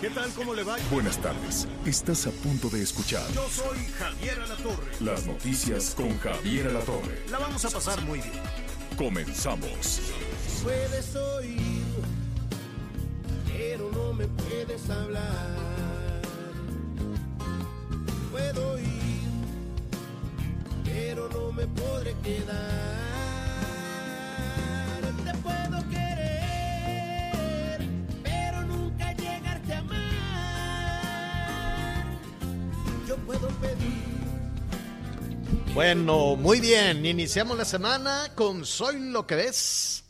¿Qué tal? ¿Cómo le va? Buenas tardes. Estás a punto de escuchar Yo soy Javier Alatorre. las noticias con Javier Alatorre. La vamos a pasar muy bien. Comenzamos. puedes oír, pero no me puedes hablar. Puedo oír, pero no me podré quedar. Puedo pedir. Bueno, muy bien. Iniciamos la semana con Soy lo que ves.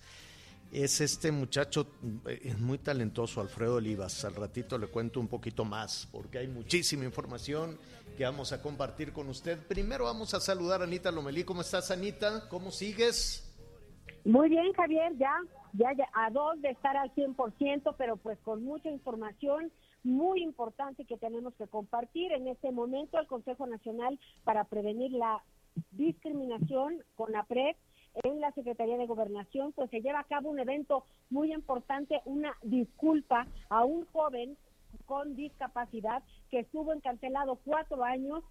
Es este muchacho eh, es muy talentoso, Alfredo Olivas. Al ratito le cuento un poquito más, porque hay muchísima información que vamos a compartir con usted. Primero vamos a saludar a Anita Lomelí. ¿Cómo estás, Anita? ¿Cómo sigues? Muy bien, Javier, ya, ya, ya a dos de estar al 100%, pero pues con mucha información muy importante que tenemos que compartir. En este momento, el Consejo Nacional para Prevenir la Discriminación, con APRED, en la Secretaría de Gobernación, pues se lleva a cabo un evento muy importante, una disculpa a un joven con discapacidad que estuvo encarcelado cuatro años,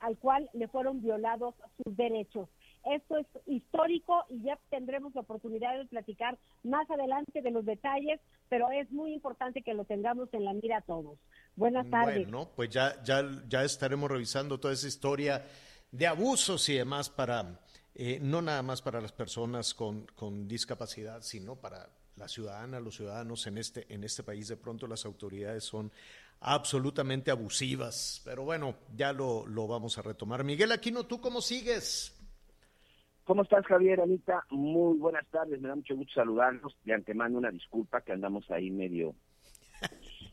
al cual le fueron violados sus derechos. Esto es histórico y ya tendremos la oportunidad de platicar más adelante de los detalles, pero es muy importante que lo tengamos en la mira todos. Buenas tardes. Bueno, pues ya, ya, ya estaremos revisando toda esa historia de abusos y demás para, eh, no nada más para las personas con, con discapacidad, sino para la ciudadana, los ciudadanos en este, en este país. De pronto las autoridades son absolutamente abusivas, pero bueno, ya lo, lo vamos a retomar. Miguel Aquino, ¿tú cómo sigues? ¿Cómo estás, Javier, Anita? Muy buenas tardes, me da mucho gusto saludarlos. De antemano una disculpa que andamos ahí medio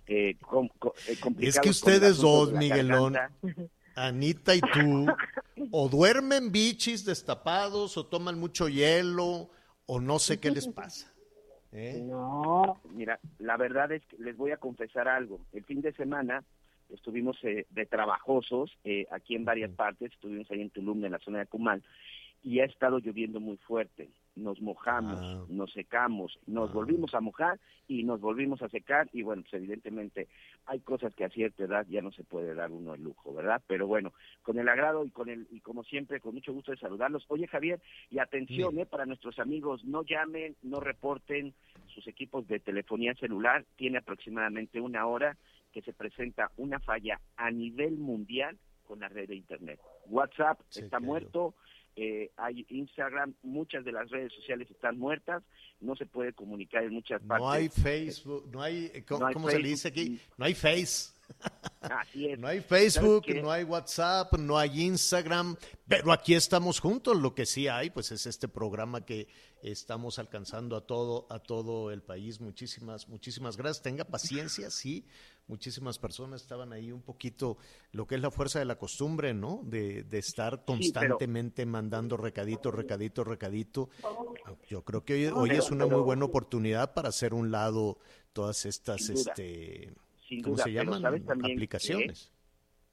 eh, com- co- eh, complicados Es que ustedes dos, Miguelón. Anita y tú, o duermen bichis destapados, o toman mucho hielo, o no sé qué les pasa. ¿eh? No, Mira, la verdad es que les voy a confesar algo. El fin de semana estuvimos eh, de trabajosos eh, aquí en varias partes, estuvimos ahí en Tulum, en la zona de Cumal, y ha estado lloviendo muy fuerte. Nos mojamos, Ah. nos secamos, nos Ah. volvimos a mojar y nos volvimos a secar y bueno, pues evidentemente hay cosas que a cierta edad ya no se puede dar uno el lujo, ¿verdad? Pero bueno, con el agrado y con el y como siempre con mucho gusto de saludarlos. Oye Javier, y atención, eh, para nuestros amigos, no llamen, no reporten sus equipos de telefonía celular, tiene aproximadamente una hora que se presenta una falla a nivel mundial con la red de internet. WhatsApp Sí, está claro. muerto, eh, hay Instagram, muchas de las redes sociales están muertas, no se puede comunicar en muchas partes. No hay Facebook, no hay, ¿cómo, No hay cómo se le dice aquí? No hay Face. Así es. No hay Facebook, no hay WhatsApp, no hay Instagram, pero aquí estamos juntos. Lo que sí hay, pues es este programa que estamos alcanzando a todo, a todo el país. Muchísimas, muchísimas gracias. Tenga paciencia, sí. Muchísimas personas estaban ahí un poquito, lo que es la fuerza de la costumbre, ¿no? De, de estar constantemente mandando recadito, recadito, recadito. Yo creo que hoy, hoy pero- es una muy buena oportunidad para hacer un lado todas estas, este, Sin ¿cómo duda, se pero llaman? ¿sabes también Aplicaciones.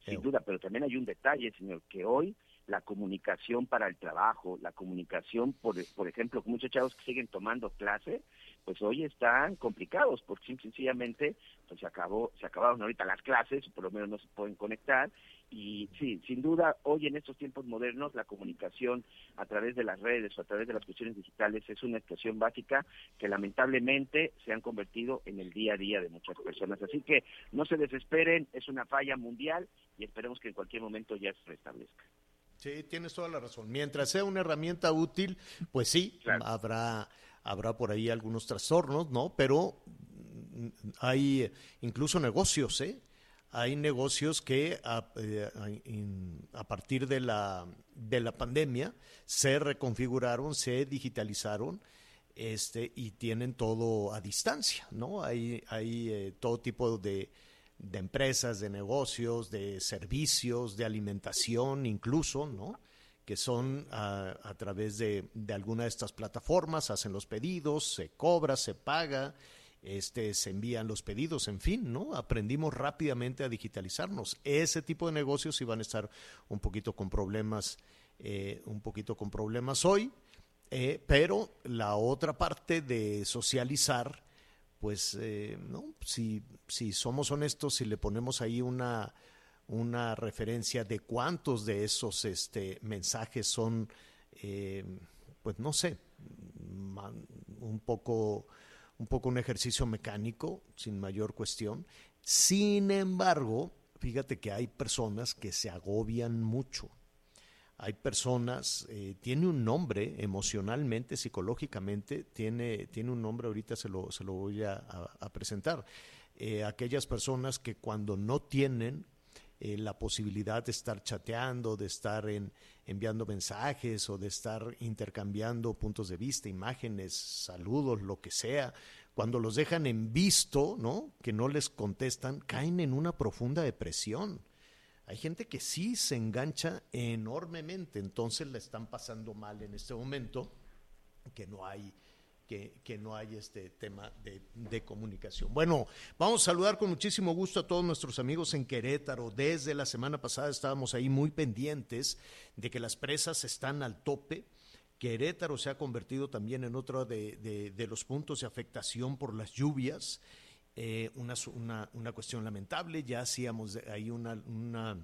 Sin Eo. duda, pero también hay un detalle, señor, que hoy la comunicación para el trabajo, la comunicación, por, por ejemplo, muchos chavos que siguen tomando clase, pues hoy están complicados, porque sencillamente pues se acabó, se acabaron ahorita las clases, por lo menos no se pueden conectar, y sí, sin duda, hoy en estos tiempos modernos la comunicación a través de las redes o a través de las cuestiones digitales es una expresión básica que lamentablemente se han convertido en el día a día de muchas personas. Así que no se desesperen, es una falla mundial y esperemos que en cualquier momento ya se restablezca. Sí, tienes toda la razón. Mientras sea una herramienta útil, pues sí, Claro. habrá, habrá por ahí algunos trastornos, ¿no? Pero mm, hay incluso negocios, ¿eh? Hay negocios que a, eh, a partir de la, de la pandemia se reconfiguraron, se digitalizaron este, y tienen todo a distancia, ¿no? Hay, hay eh, todo tipo de, de empresas, de negocios, de servicios, de alimentación incluso, ¿no? Que son a, través de, de, alguna de estas plataformas, hacen los pedidos, se cobra, se paga, este, se envían los pedidos, en fin, ¿no? Aprendimos rápidamente a digitalizarnos. Ese tipo de negocios iban a estar un poquito con problemas, eh, un poquito con problemas hoy, eh, pero la otra parte de socializar, pues, eh, ¿no? Si, si somos honestos, si le ponemos ahí una una referencia de cuántos de esos este, mensajes son, eh, pues no sé, un poco, un poco un ejercicio mecánico, sin mayor cuestión. Sin embargo, fíjate que hay personas que se agobian mucho. Hay personas, eh, tiene un nombre emocionalmente, psicológicamente, tiene, tiene un nombre, ahorita se lo, se lo voy a, presentar. Eh, aquellas personas que cuando no tienen eh, la posibilidad de estar chateando, de estar en, enviando mensajes o de estar intercambiando puntos de vista, imágenes, saludos, lo que sea, cuando los dejan en visto, ¿no? Que no les contestan, caen en una profunda depresión. Hay gente que sí se engancha enormemente, entonces la están pasando mal en este momento, que no hay que, no hay este tema de, comunicación. Bueno, vamos a saludar con muchísimo gusto a todos nuestros amigos en Querétaro. Desde la semana pasada estábamos ahí muy pendientes de que las presas están al tope. Querétaro se ha convertido también en otro de, de, de los puntos de afectación por las lluvias. Eh, una, una, una, cuestión lamentable, ya hacíamos ahí una, una,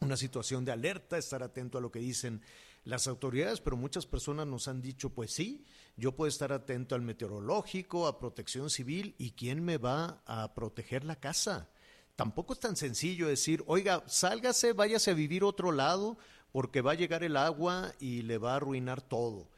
una situación de alerta, estar atento a lo que dicen las autoridades, pero muchas personas nos han dicho, pues sí, yo puedo estar atento al meteorológico, a protección civil, ¿y quién me va a proteger la casa? Tampoco es tan sencillo decir, oiga, sálgase, váyase a vivir otro lado, porque va a llegar el agua y le va a arruinar todo.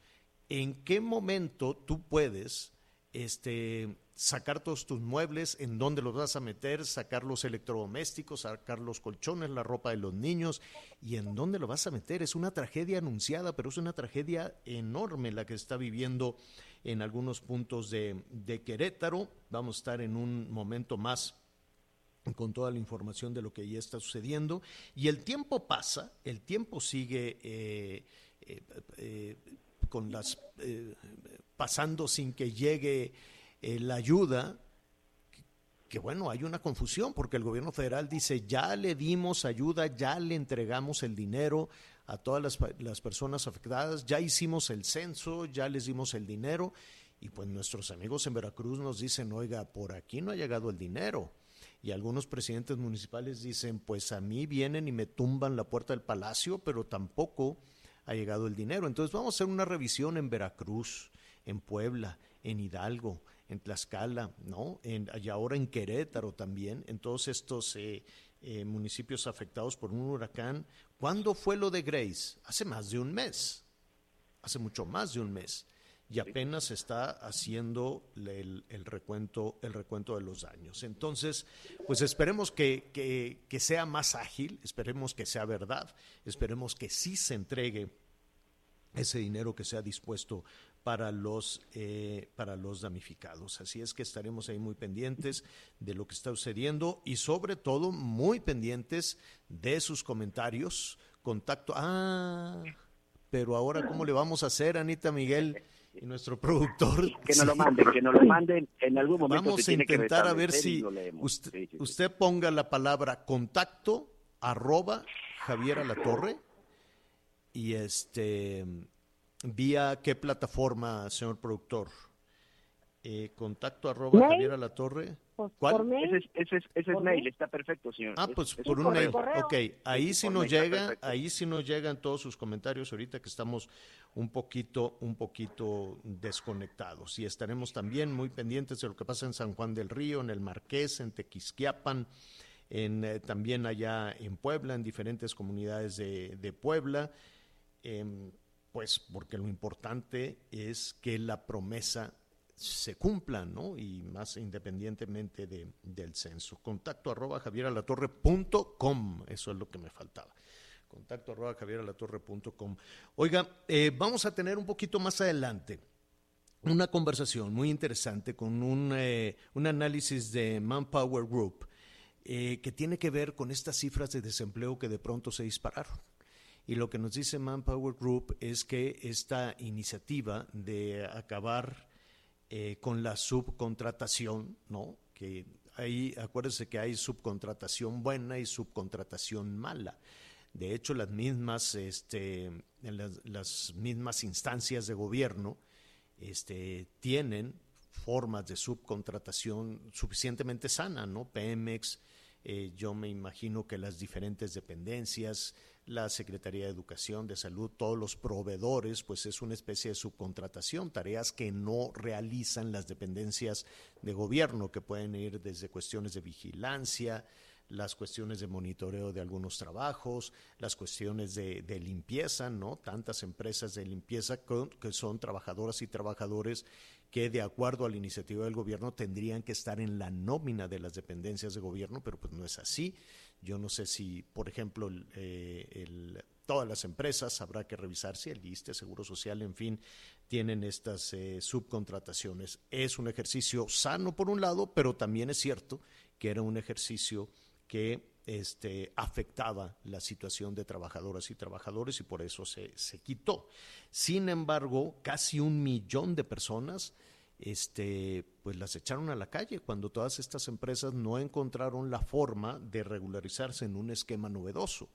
¿En qué momento tú puedes este, sacar todos tus muebles, en dónde los vas a meter, sacar los electrodomésticos, sacar los colchones, la ropa de los niños y en dónde lo vas a meter. Es una tragedia anunciada, pero es una tragedia enorme la que está viviendo en algunos puntos de, de Querétaro. Vamos a estar en un momento más con toda la información de lo que ya está sucediendo. Y el tiempo pasa, el tiempo sigue eh, eh, eh, con las pasando sin que llegue eh, la ayuda, que, bueno, hay una confusión porque el gobierno federal dice, ya le dimos ayuda, ya le entregamos el dinero a todas las, las personas afectadas, ya hicimos el censo, ya les dimos el dinero, y pues nuestros amigos en Veracruz nos dicen, oiga, por aquí no ha llegado el dinero. Y algunos presidentes municipales dicen, pues a mí vienen y me tumban la puerta del palacio, pero tampoco ha llegado el dinero. Entonces vamos a hacer una revisión en Veracruz, en Puebla, en Hidalgo, en Tlaxcala, ¿no? En, y ahora en Querétaro también, en todos estos eh, eh, municipios afectados por un huracán. ¿Cuándo fue lo de Grace? Hace más de un mes, hace mucho más de un mes. Y apenas se está haciendo el, el, recuento, el recuento de los daños. Entonces, pues esperemos que, que, que sea más ágil, esperemos que sea verdad, esperemos que sí se entregue ese dinero que sea dispuesto para los, eh, para los damnificados. Así es que estaremos ahí muy pendientes de lo que está sucediendo y sobre todo muy pendientes de sus comentarios. Contacto. Ah, pero ahora, ¿cómo le vamos a hacer, Anita Miguel? Y nuestro productor. Que nos lo manden, que nos lo manden en algún momento. Vamos a intentar a ver si usted, sí, sí, usted ponga la palabra contacto arroba Javier Alatorre y este ¿Vía qué plataforma, señor productor? Eh, contacto arroba Javier la Torre. Pues, ¿Cuál? Ese es, ese es, ese es mail, está perfecto, señor. Ah, pues es, por un, un mail. Ok, ahí sí nos llega, ahí sí nos llegan todos sus comentarios ahorita que estamos un poquito, un poquito desconectados. Y estaremos también muy pendientes de lo que pasa en San Juan del Río, en el Marqués, en Tequisquiapan, en, eh, también allá en Puebla, en diferentes comunidades de, de Puebla. Eh, pues porque lo importante es que la promesa se cumpla, ¿no? Y más independientemente de, del censo. Contacto arroba javieralatorre.com, eso es lo que me faltaba. Contacto arroba javieralatorre.com. Oiga, eh, vamos a tener un poquito más adelante una conversación muy interesante con un, eh, un análisis de Manpower Group eh, que tiene que ver con estas cifras de desempleo que de pronto se dispararon. Y lo que nos dice Manpower Group es que esta iniciativa de acabar eh, con la subcontratación, ¿no? Que ahí, acuérdense que hay subcontratación buena y subcontratación mala. De hecho, las mismas, este, las, mismas instancias de gobierno este, tienen formas de subcontratación suficientemente sana, ¿no? Pemex, eh, yo me imagino que las diferentes dependencias, la Secretaría de Educación, de Salud, todos los proveedores, pues es una especie de subcontratación, tareas que no realizan las dependencias de gobierno, que pueden ir desde cuestiones de vigilancia, las cuestiones de monitoreo de algunos trabajos, las cuestiones de, limpieza, ¿no? Tantas empresas de limpieza que son trabajadoras y trabajadores que de acuerdo a la iniciativa del gobierno tendrían que estar en la nómina de las dependencias de gobierno, pero pues no es así. Yo no sé si, por ejemplo, el, eh, todas las empresas habrá que revisar si el ISTE, Seguro Social, en fin, tienen estas eh, subcontrataciones. Es un ejercicio sano por un lado, pero también es cierto que era un ejercicio que este, afectaba la situación de trabajadoras y trabajadores y por eso se, se quitó. Sin embargo, casi un millón de personas este, pues las echaron a la calle cuando todas estas empresas no encontraron la forma de regularizarse en un esquema novedoso.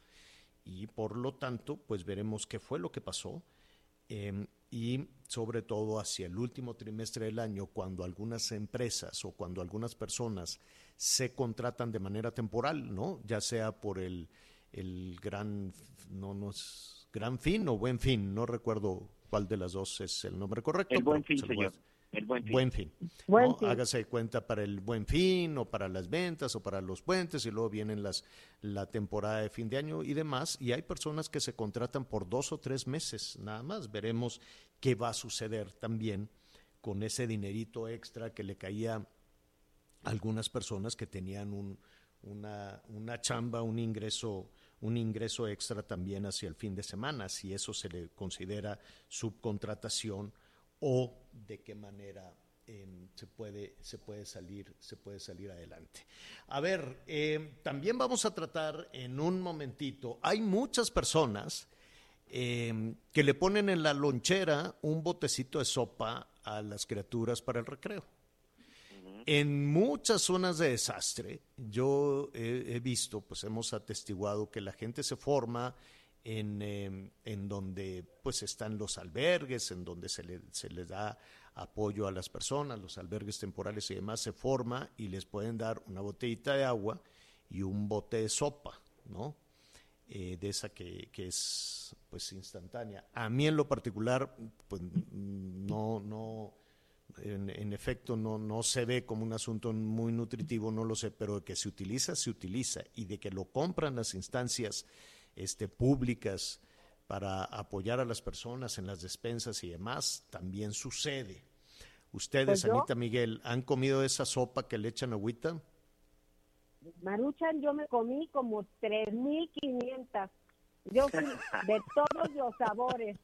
Y por lo tanto, pues veremos qué fue lo que pasó. Eh, y sobre todo hacia el último trimestre del año, cuando algunas empresas o cuando algunas personas se contratan de manera temporal, ¿no? Ya sea por el, el gran, no, no gran fin o buen fin, no recuerdo cuál de las dos es el nombre correcto. El buen fin, señor. El buen fin. Buen fin. Hágase cuenta para el buen fin o para las ventas o para los puentes y luego vienen las la temporada de fin de año y demás. Y hay personas que se contratan por dos o tres meses nada más. Veremos qué va a suceder también con ese dinerito extra que le caía algunas personas que tenían un, una, una chamba, un ingreso, un ingreso extra también hacia el fin de semana, si eso se le considera subcontratación o de qué manera em, se, puede, se, puede salir, se puede salir adelante. A ver, em, también vamos a tratar en un momentito, hay muchas personas em, que le ponen en la lonchera un botecito de sopa a las criaturas para el recreo. En muchas zonas de desastre, yo he, visto, pues hemos atestiguado que la gente se forma en, em, en donde pues están los albergues, en donde se, le, se les da apoyo a las personas, los albergues temporales y demás, se forma y les pueden dar una botellita de agua y un bote de sopa, ¿no? Eh, de esa que, que, es pues instantánea. A mí en lo particular, pues no, no, en, efecto no, no se ve como un asunto muy nutritivo, no lo sé, pero de que se utiliza, se utiliza, y de que lo compran las instancias este, públicas para apoyar a las personas en las despensas y demás, también sucede. Ustedes, pues Anita Miguel, ¿han comido esa sopa que le echan agüita? Maruchan, yo me comí como 3.500. Yo fui de todos los sabores.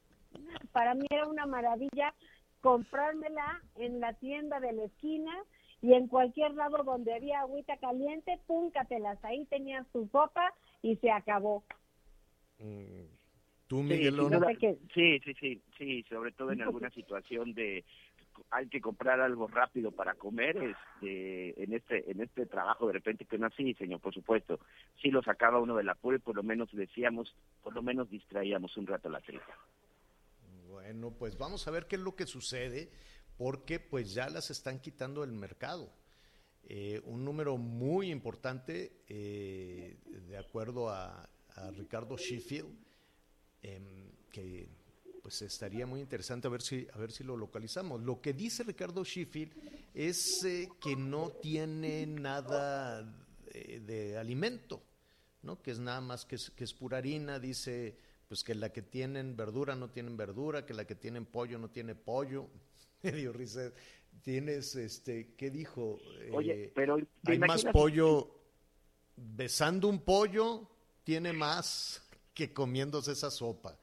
Para mí era una maravilla comprármela en la tienda de la esquina y en cualquier lado donde había agüita caliente, púncatelas. Ahí tenías tu sopa y se acabó. Mm, ¿Tú, Miguel? Sí, sí, sí, sí, sobre todo en alguna situación de hay que comprar algo rápido para comer este en este en este trabajo de repente que no así señor por supuesto sí lo sacaba uno de la y por lo menos decíamos por lo menos distraíamos un rato la tristeza bueno, pues vamos a ver qué es lo que sucede, porque pues ya las están quitando del mercado. Eh, un número muy importante, eh, de acuerdo a, Ricardo Sheffield, em, que pues estaría muy interesante a ver si a ver si lo localizamos. Lo que dice Ricardo Sheffield es eh, que no tiene nada de, alimento, ¿no? Que es nada más que que es pura harina, dice pues que la que tienen verdura no tienen verdura, que la que tienen pollo no tiene pollo. Medio risa. Tienes, este, ¿qué dijo? Oye, eh, pero hay más pollo besando un pollo, tiene más que comiéndose esa sopa.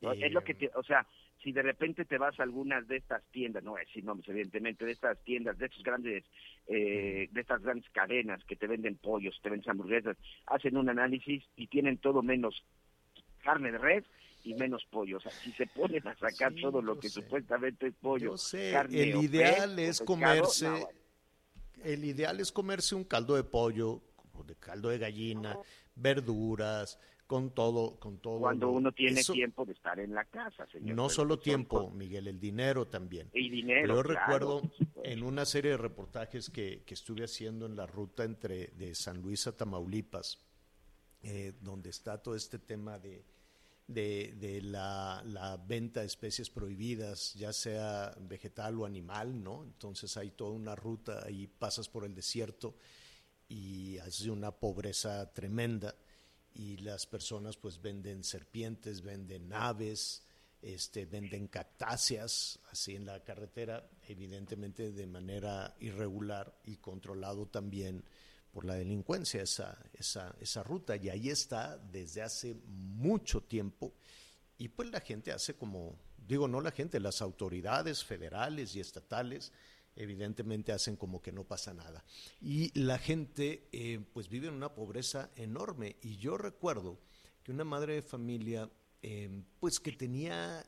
es lo que, o sea, si de repente te vas a algunas de estas tiendas, no voy a decir nombres evidentemente, de estas tiendas, de estos grandes, eh, de estas grandes cadenas que te venden pollos, te venden hamburguesas, hacen un análisis y tienen todo menos carne de red y menos pollo. O sea, si se ponen a sacar Sí, todo lo que sé. supuestamente es pollo, Yo sé, carne el o ideal pez es pescado, comerse, no, bueno. el ideal es comerse un caldo de pollo, o de caldo de gallina, verduras, con todo, con todo. cuando uno tiene eso- tiempo de estar en la casa, señor. No Pero solo son tiempo, Miguel, el dinero también. Y dinero, Yo claro, recuerdo en una serie de reportajes que, que estuve haciendo en la ruta entre de San Luis a Tamaulipas, eh, donde está todo este tema de, de, de la, la venta de especies prohibidas, ya sea vegetal o animal, ¿no? Entonces hay toda una ruta, y pasas por el desierto y hace una pobreza tremenda y las personas pues venden serpientes, venden aves, este, venden cactáceas así en la carretera, evidentemente de manera irregular y controlado también por la delincuencia esa, esa, esa ruta. Y ahí está desde hace mucho tiempo y pues la gente hace como, digo, no la gente, las autoridades federales y estatales evidentemente hacen como que no pasa nada. Y la gente eh, pues vive en una pobreza enorme. Y yo recuerdo que una madre de familia eh, pues que tenía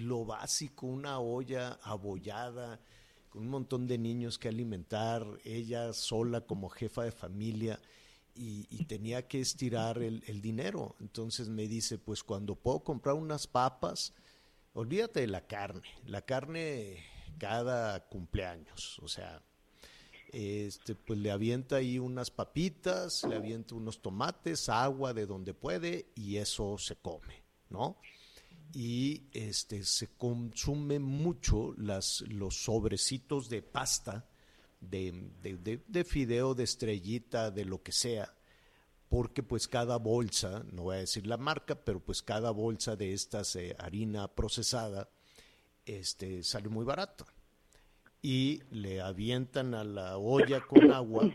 lo básico, una olla abollada, con un montón de niños que alimentar, ella sola como jefa de familia, y, tenía que estirar el, el dinero. Entonces me dice, pues cuando puedo comprar unas papas, olvídate de la carne, la carne cada cumpleaños, o sea, este, pues le avienta ahí unas papitas, le avienta unos tomates, agua de donde puede y eso se come, ¿no? Y este se consume mucho las, los sobrecitos de pasta, de, de, de, de fideo, de estrellita, de lo que sea, porque pues cada bolsa, no voy a decir la marca, pero pues cada bolsa de estas eh, harina procesada este, sale muy barata. Y le avientan a la olla con agua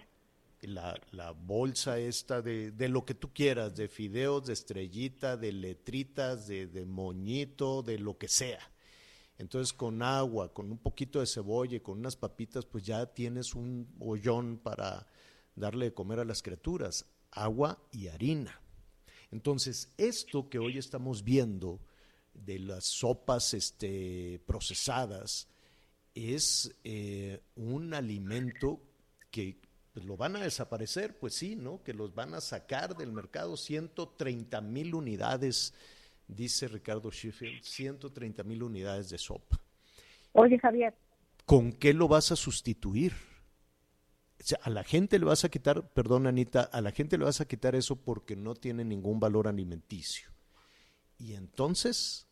la, la bolsa esta de, de, lo que tú quieras, de fideos, de estrellita, de letritas, de, de moñito, de lo que sea. Entonces con agua, con un poquito de cebolla y con unas papitas, pues ya tienes un hoyón para darle de comer a las criaturas, agua y harina. Entonces, esto que hoy estamos viendo de las sopas este, procesadas es eh, un alimento que pues, lo van a desaparecer, pues sí, ¿no? Que los van a sacar del mercado 130 mil unidades, dice Ricardo Sheffield, 130 mil unidades de sopa. Oye, Javier. ¿Con qué lo vas a sustituir? O sea, a la gente le vas a quitar, perdón Anita, a la gente le vas a quitar eso porque no tiene ningún valor alimenticio. Y entonces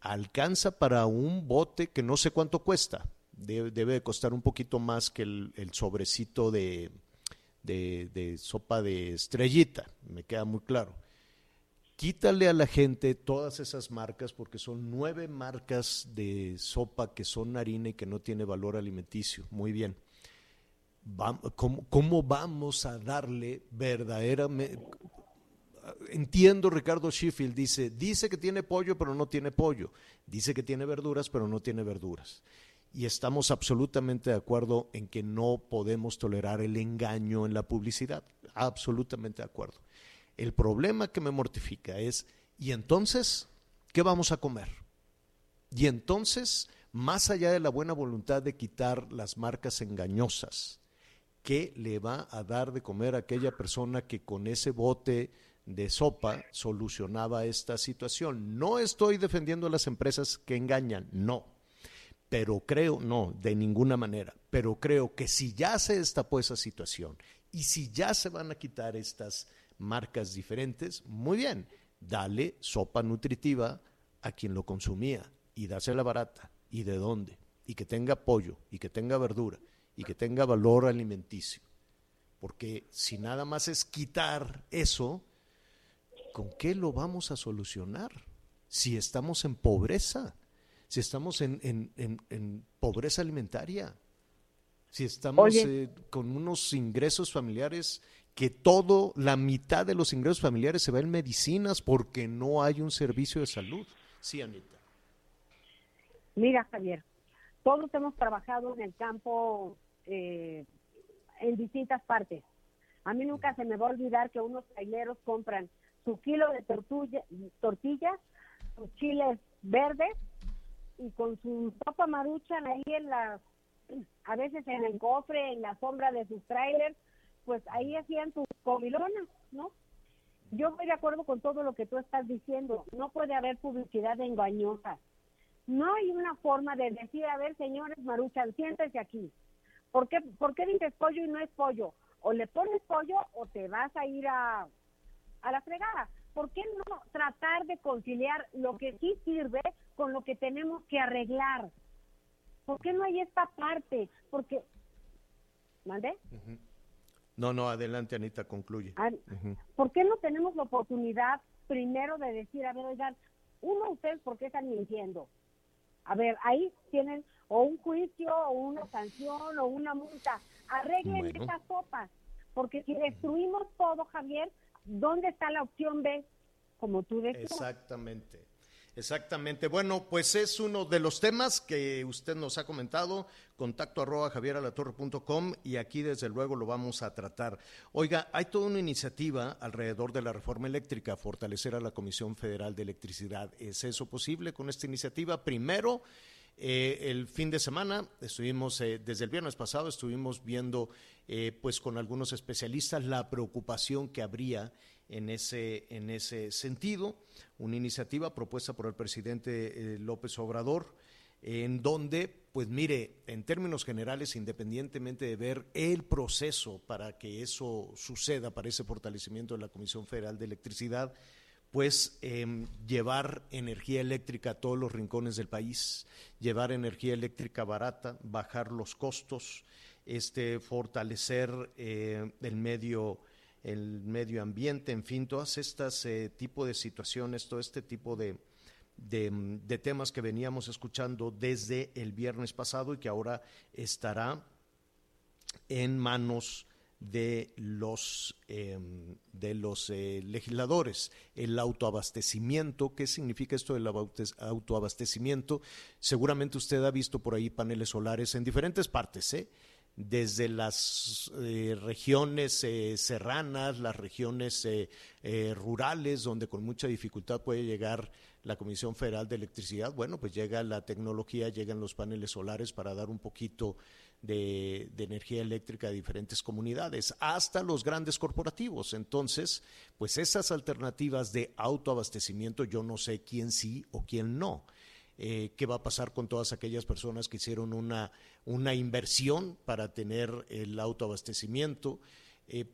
alcanza para un bote que no sé cuánto cuesta. Debe, debe de costar un poquito más que el, sobrecito de, de, de, sopa de estrellita, me queda muy claro. Quítale a la gente todas esas marcas porque son nueve marcas de sopa que son harina y que no tiene valor alimenticio. Muy bien. ¿Cómo, cómo vamos a darle verdaderamente... Entiendo, Ricardo Sheffield dice, dice que tiene pollo, pero no tiene pollo. Dice que tiene verduras, pero no tiene verduras. Y estamos absolutamente de acuerdo en que no podemos tolerar el engaño en la publicidad. Absolutamente de acuerdo. El problema que me mortifica es, ¿y entonces qué vamos a comer? Y entonces, más allá de la buena voluntad de quitar las marcas engañosas, ¿qué le va a dar de comer a aquella persona que con ese bote de sopa solucionaba esta situación? No estoy defendiendo a las empresas que engañan, no. Pero creo, no, de ninguna manera, pero creo que si ya se destapó esa situación y si ya se van a quitar estas marcas diferentes, muy bien, dale sopa nutritiva a quien lo consumía y dásela barata. ¿Y de dónde? Y que tenga pollo, y que tenga verdura, y que tenga valor alimenticio. Porque si nada más es quitar eso, ¿con qué lo vamos a solucionar? Si estamos en pobreza, si estamos en, en, en, en pobreza alimentaria, si estamos eh, con unos ingresos familiares que todo, la mitad de los ingresos familiares se va en medicinas porque no hay un servicio de salud. Sí, Anita. Mira, Javier, todos hemos trabajado en el campo eh, en distintas partes. A mí nunca se me va a olvidar que unos traileros compran su kilo de tortulla, tortillas, sus chiles verdes y con su sopa maruchan ahí en la, a veces en el cofre, en la sombra de sus trailers, pues ahí hacían sus comilonas, ¿no? Yo estoy de acuerdo con todo lo que tú estás diciendo. No puede haber publicidad engañosa. No hay una forma de decir, a ver, señores Maruchan, siéntese aquí. ¿Por qué, ¿Por qué dices pollo y no es pollo? O le pones pollo o te vas a ir a, a la fregada. ¿Por qué no tratar de conciliar lo que sí sirve con lo que tenemos que arreglar? ¿Por qué no hay esta parte? Porque, ¿mande? No, no, adelante Anita, concluye. Ah, ¿Por qué no tenemos la oportunidad primero de decir, a ver, oigan, uno, ustedes, ¿por qué están mintiendo? A ver, ahí tienen o un juicio, o una sanción, o una multa. Arreglen Bueno. esas sopas, porque si destruimos todo, Javier, ¿dónde está la opción B? Como tú decías. Exactamente. Exactamente. Bueno, pues es uno de los temas que usted nos ha comentado. Contacto arroba javieralatorre.com y aquí desde luego lo vamos a tratar. Oiga, hay toda una iniciativa alrededor de la reforma eléctrica, fortalecer a la Comisión Federal de Electricidad. ¿Es eso posible con esta iniciativa? Primero, eh, el fin de semana estuvimos, eh, desde el viernes pasado, estuvimos viendo, eh, pues con algunos especialistas, la preocupación que habría en ese, en ese sentido. Una iniciativa propuesta por el presidente eh, López Obrador, en donde, pues mire, en términos generales, independientemente de ver el proceso para que eso suceda, para ese fortalecimiento de la Comisión Federal de Electricidad, pues em, llevar energía eléctrica a todos los rincones del país, llevar energía eléctrica barata, bajar los costos, este, fortalecer eh, el medio el medio ambiente, en fin, todas estas eh, tipo de situaciones, todo este tipo de, de, de temas que veníamos escuchando desde el viernes pasado y que ahora estará en manos de los eh, de los eh, legisladores. El autoabastecimiento qué significa esto del autoabastecimiento seguramente usted ha visto por ahí paneles solares en diferentes partes ¿eh? desde las eh, regiones serranas, las regiones rurales, donde con mucha dificultad puede llegar la Comisión Federal de Electricidad, bueno, pues llega la tecnología, llegan los paneles solares para dar un poquito de, de energía eléctrica a diferentes comunidades, hasta los grandes corporativos. Entonces, pues esas alternativas de autoabastecimiento, yo no sé quién sí o quién no eh, qué va a pasar con todas aquellas personas que hicieron una, una inversión para tener el autoabastecimiento. Eh,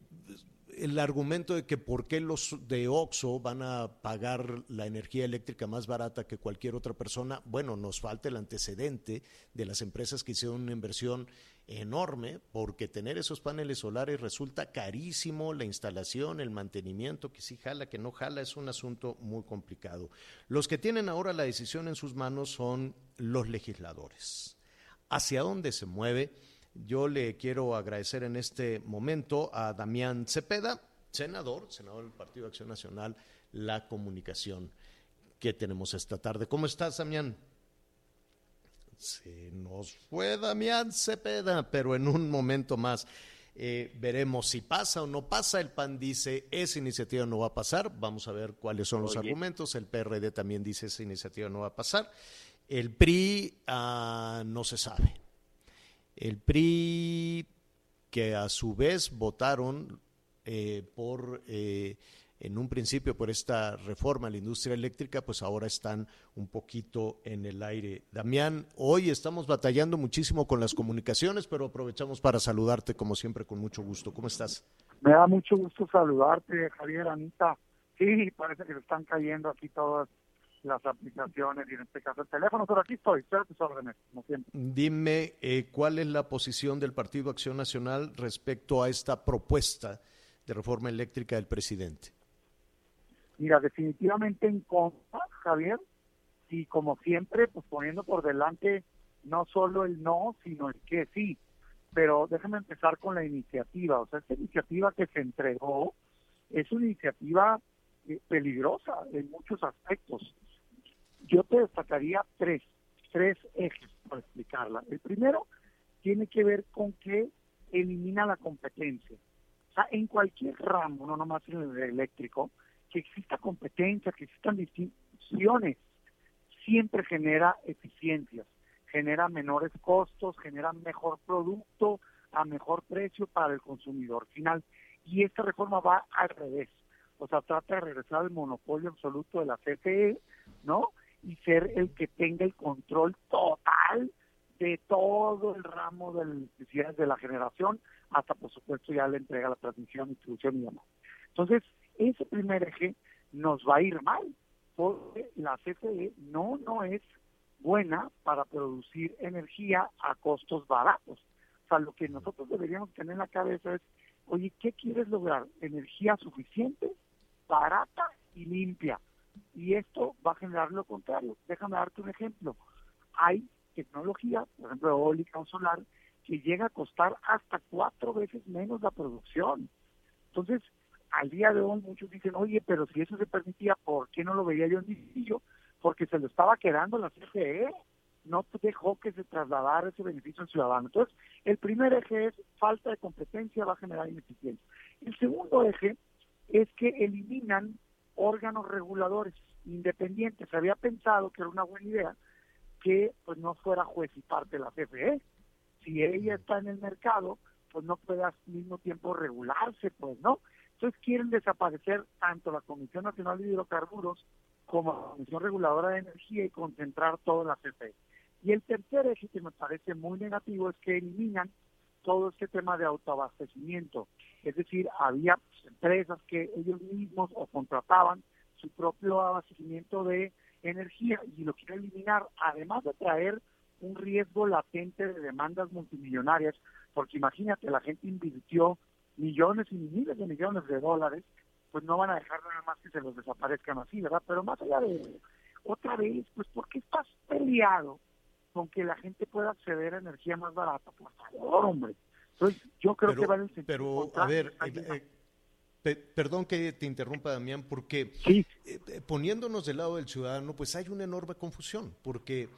el argumento de que por qué los de OXO van a pagar la energía eléctrica más barata que cualquier otra persona, bueno, nos falta el antecedente de las empresas que hicieron una inversión enorme, porque tener esos paneles solares resulta carísimo, la instalación, el mantenimiento, que sí jala, que no jala, es un asunto muy complicado. Los que tienen ahora la decisión en sus manos son los legisladores. ¿Hacia dónde se mueve? Yo le quiero agradecer en este momento a Damián Cepeda, senador, senador del Partido de Acción Nacional, la comunicación que tenemos esta tarde. ¿Cómo estás, Damián? Se nos fue Damián Cepeda, pero en un momento más eh, veremos si pasa o no pasa. El PAN dice esa iniciativa no va a pasar. Vamos a ver cuáles son los argumentos. El PRD también dice esa iniciativa no va a pasar. El PRI ah, no se sabe. El PRI que a su vez votaron eh, por eh, en un principio por esta reforma a la industria eléctrica, pues ahora están un poquito en el aire. Damián, hoy estamos batallando muchísimo con las comunicaciones, pero aprovechamos para saludarte como siempre con mucho gusto. ¿Cómo estás? Me da mucho gusto saludarte, Javier, Anita. Sí, parece que se están cayendo aquí todas las aplicaciones y en este caso el teléfono, pero aquí estoy, estoy a tus órdenes, como siempre. Dime eh, cuál es la posición del Partido Acción Nacional respecto a esta propuesta de reforma eléctrica del presidente. Mira, definitivamente en contra, Javier, y como siempre, pues poniendo por delante no solo el no, sino el que sí. Pero déjame empezar con la iniciativa. O sea, esta iniciativa que se entregó es una iniciativa eh, peligrosa en muchos aspectos. Yo te destacaría tres. tres ejes para explicarla. El primero tiene que ver con que elimina la competencia. O sea, en cualquier ramo, no nomás en el eléctrico, que exista competencia, que existan distinciones, siempre genera eficiencias, genera menores costos, genera mejor producto a mejor precio para el consumidor final. Y esta reforma va al revés. O sea, trata de regresar al monopolio absoluto de la CFE, ¿no? Y ser el que tenga el control total de todo el ramo de las de la generación, hasta por supuesto ya le entrega la transmisión, distribución y demás. Entonces, ese primer eje nos va a ir mal, porque la CFE no, no es buena para producir energía a costos baratos. O sea, lo que nosotros deberíamos tener en la cabeza es, oye, ¿qué quieres lograr? Energía suficiente, barata y limpia. Y esto va a generar lo contrario. Déjame darte un ejemplo. Hay tecnología, por ejemplo, eólica o solar, que llega a costar hasta cuatro veces menos la producción. Entonces, al día de hoy muchos dicen, oye, pero si eso se permitía, ¿por qué no lo veía yo en sitio? Porque se lo estaba quedando la CFE, no dejó que se trasladara ese beneficio al ciudadano. Entonces, el primer eje es falta de competencia, va a generar ineficiencia. El segundo eje es que eliminan órganos reguladores independientes. Se había pensado que era una buena idea que pues no fuera juez y parte de la CFE. Si ella está en el mercado, pues no puede al mismo tiempo regularse, pues no. Entonces quieren desaparecer tanto la Comisión Nacional de Hidrocarburos como la Comisión Reguladora de Energía y concentrar todo en la CFE. Y el tercer eje que me parece muy negativo es que eliminan todo este tema de autoabastecimiento. Es decir, había empresas que ellos mismos o contrataban su propio abastecimiento de energía y lo quieren eliminar, además de traer un riesgo latente de demandas multimillonarias, porque imagínate, la gente invirtió millones y miles de millones de dólares, pues no van a dejar nada más que se los desaparezcan así, ¿verdad? Pero más allá de otra vez, pues ¿por qué estás peleado con que la gente pueda acceder a energía más barata? Por favor, hombre. Entonces, yo creo que va en el sentido Pero, a ver, eh, eh, perdón que te interrumpa, Damián, porque eh, poniéndonos del lado del ciudadano, pues hay una enorme confusión, porque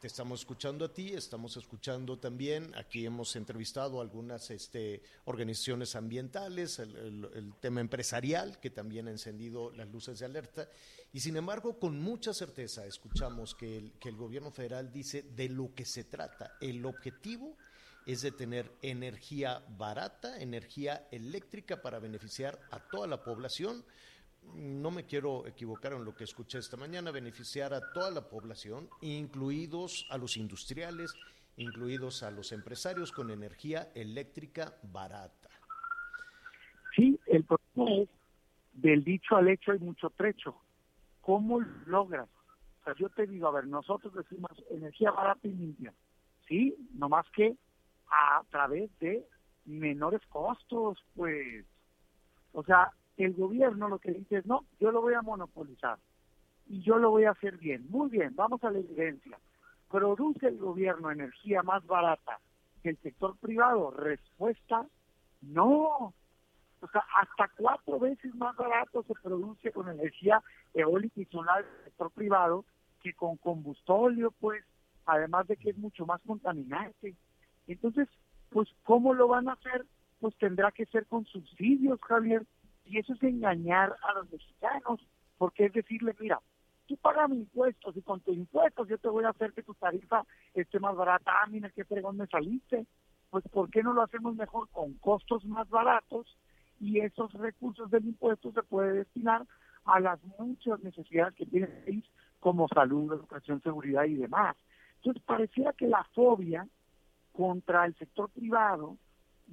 te estamos escuchando a ti, estamos escuchando también, aquí hemos entrevistado algunas este, organizaciones ambientales, el, tema empresarial, que también ha encendido las luces de alerta, y sin embargo, con mucha certeza escuchamos que el, que el gobierno federal dice de lo que se trata, el objetivo es de tener energía barata, energía eléctrica para beneficiar a toda la población, no me quiero equivocar en lo que escuché esta mañana, beneficiar a toda la población, incluidos a los industriales, incluidos a los empresarios con energía eléctrica barata. Sí, el problema es, del dicho al hecho hay mucho trecho. ¿Cómo logras? O sea, yo te digo, a ver, nosotros decimos energía barata y limpia, ¿sí? No más que a través de menores costos, pues. O sea, el gobierno lo que dice es, no, yo lo voy a monopolizar y yo lo voy a hacer bien. Muy bien, vamos a la evidencia. ¿Produce el gobierno energía más barata que el sector privado? Respuesta, no. O sea, hasta cuatro veces más barato se produce con energía eólica y solar del sector privado que con combustóleo, pues, además de que es mucho más contaminante. Entonces, pues, ¿cómo lo van a hacer? Pues tendrá que ser con subsidios, Javier, y eso es engañar a los mexicanos, porque es decirle, mira, tú pagas mis impuestos y con tus impuestos yo te voy a hacer que tu tarifa esté más barata. Ah, mira qué fregón me saliste. Pues ¿por qué no lo hacemos mejor con costos más baratos y esos recursos del impuesto se puede destinar a las muchas necesidades que tiene el país como salud, educación, seguridad y demás. Entonces pareciera que la fobia contra el sector privado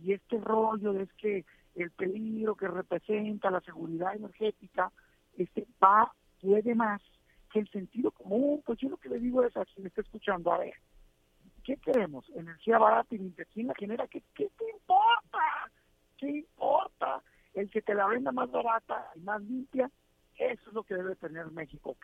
y este rollo de es que el peligro que representa la seguridad energética, este va, puede más que el sentido común. Pues yo lo que le digo es a quien está escuchando, a ver, ¿qué queremos? Energía barata y. ¿Quién la genera? ¿Qué, ¿Qué te importa? ¿Qué importa? El que te la venda más barata y más limpia, eso es lo que debe tener México.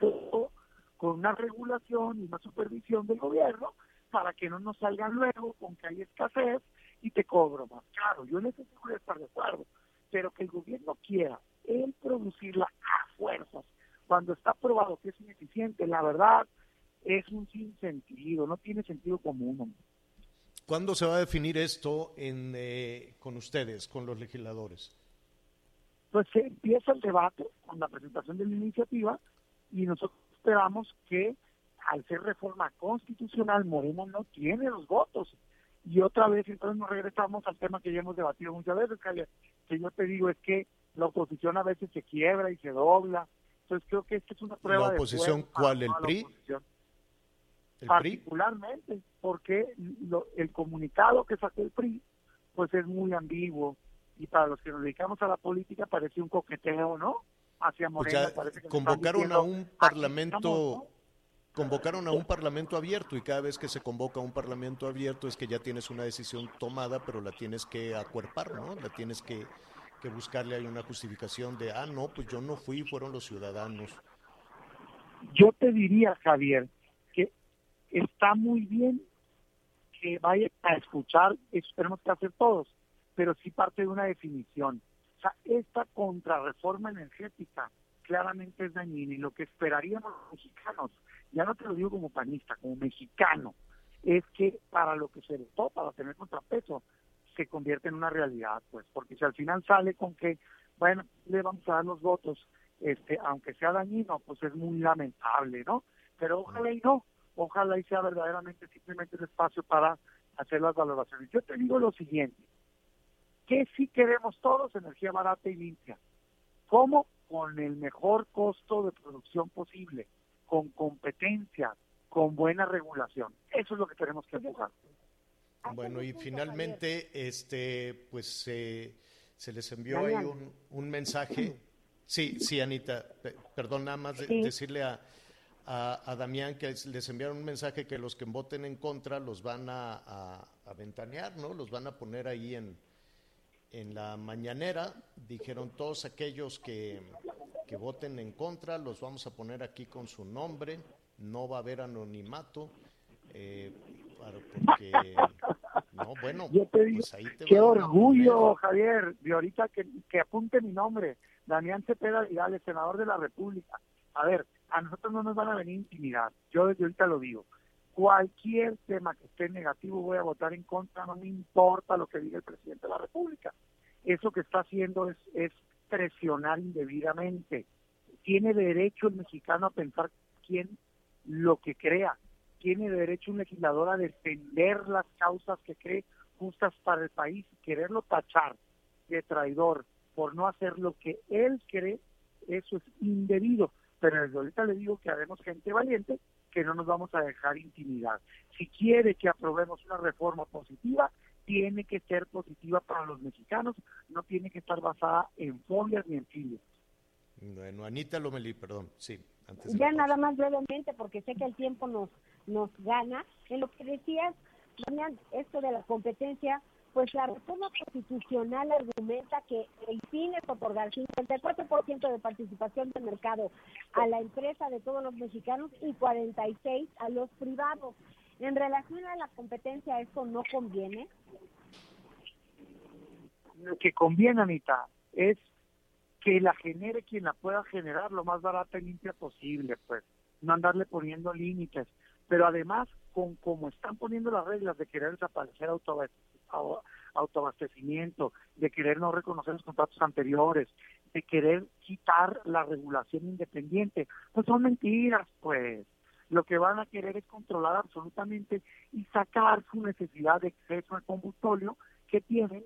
con una regulación y una supervisión del gobierno para que no nos salgan luego con que hay escasez y te cobro más caro. Yo en eso voy a estar de acuerdo, pero que el gobierno quiera él producirla a fuerzas, cuando está probado que es ineficiente, la verdad, es un sinsentido, no tiene sentido común. hombre. ¿Cuándo se va a definir esto en, eh, con ustedes, con los legisladores? Pues se empieza el debate con la presentación de la iniciativa y nosotros esperamos que al ser reforma constitucional Moreno no tiene los votos. Y otra vez entonces nos regresamos al tema que ya hemos debatido muchas veces, Javier, que yo te digo es que la oposición a veces se quiebra y se dobla. Entonces creo que esta es una prueba ¿La oposición de cuál, el PRI? oposición. ¿El PRI? particularmente porque lo- el comunicado que sacó el PRI pues es muy ambiguo y para los que nos dedicamos a la política parece un coqueteo, ¿no? Hacia Morena. parece que nos convocaron a un "Aquí parlamento, estamos", ¿no? Convocaron a un parlamento abierto y cada vez que se convoca a un parlamento abierto es que ya tienes una decisión tomada, pero la tienes que acuerpar, ¿no? La tienes que, que buscarle ahí una justificación de, ah, no, pues yo no fui, fueron los ciudadanos. Yo te diría, Javier, que está muy bien que vaya a escuchar, eso tenemos que hacer todos, pero sí parte de una definición. O sea, esta contrarreforma energética claramente es dañina y lo que esperaríamos los mexicanos, ya no te lo digo como panista, como mexicano, es que para lo que se votó, para tener contrapeso, se convierte en una realidad, pues, porque si al final sale con que, bueno, le vamos a dar los votos, este, aunque sea dañino, pues es muy lamentable, ¿no? Pero ojalá y no, ojalá y sea verdaderamente simplemente el espacio para hacer las valoraciones. Yo te digo lo siguiente, que si queremos todos energía barata y limpia, ¿cómo? Con el mejor costo de producción posible, con competencia, con buena regulación. Eso es lo que tenemos que empujar. Bueno, y finalmente, este, pues eh, se les envió ahí un, un mensaje. Sí, sí, Anita, pe- perdón, nada más de- Sí. decirle a, a, a Damián que les- les enviaron un mensaje que los que voten en contra los van a, a, a ventanear, ¿no? Los van a poner ahí en, en la mañanera. Dijeron todos aquellos que, que voten en contra, los vamos a poner aquí con su nombre, no va a haber anonimato. eh, porque, no, bueno, Yo te digo, pues ahí te qué orgullo. Javier, de ahorita que, que apunte mi nombre, Damián Cepeda Vidal, el senador de la República. A ver, a nosotros no nos van a venir a intimidar, yo desde ahorita lo digo. Cualquier tema que esté negativo voy a votar en contra, no me importa lo que diga el presidente de la República. Eso que está haciendo es, es presionar indebidamente. Tiene derecho el mexicano a pensar quién lo que crea. Tiene derecho un legislador a defender las causas que cree justas para el país quererlo tachar de traidor por no hacer lo que él cree, eso es indebido. Pero desde ahorita le digo que haremos gente valiente, que no nos vamos a dejar intimidar. Si quiere que aprobemos una reforma positiva, tiene que ser positiva para los mexicanos, no tiene que estar basada en fobias ni en filias. Bueno, Anita Lomelí, perdón, sí. Antes Ya nada pausa. más brevemente, porque sé que el tiempo nos, nos gana. En lo que decías, esto de la competencia, pues la reforma constitucional argumenta que el fin es otorgar 54% de participación de mercado a la empresa de todos los mexicanos y 46% a los privados. En relación a la competencia, ¿esto no conviene? Lo que conviene, Anita, es que la genere quien la pueda generar lo más barata y limpia posible, pues, no andarle poniendo límites. Pero además, con como están poniendo las reglas de querer desaparecer autoabastecimiento, de querer no reconocer los contratos anteriores, de querer quitar la regulación independiente, pues son mentiras, pues. Lo que van a querer es controlar absolutamente y sacar su necesidad de exceso de combustible que tienen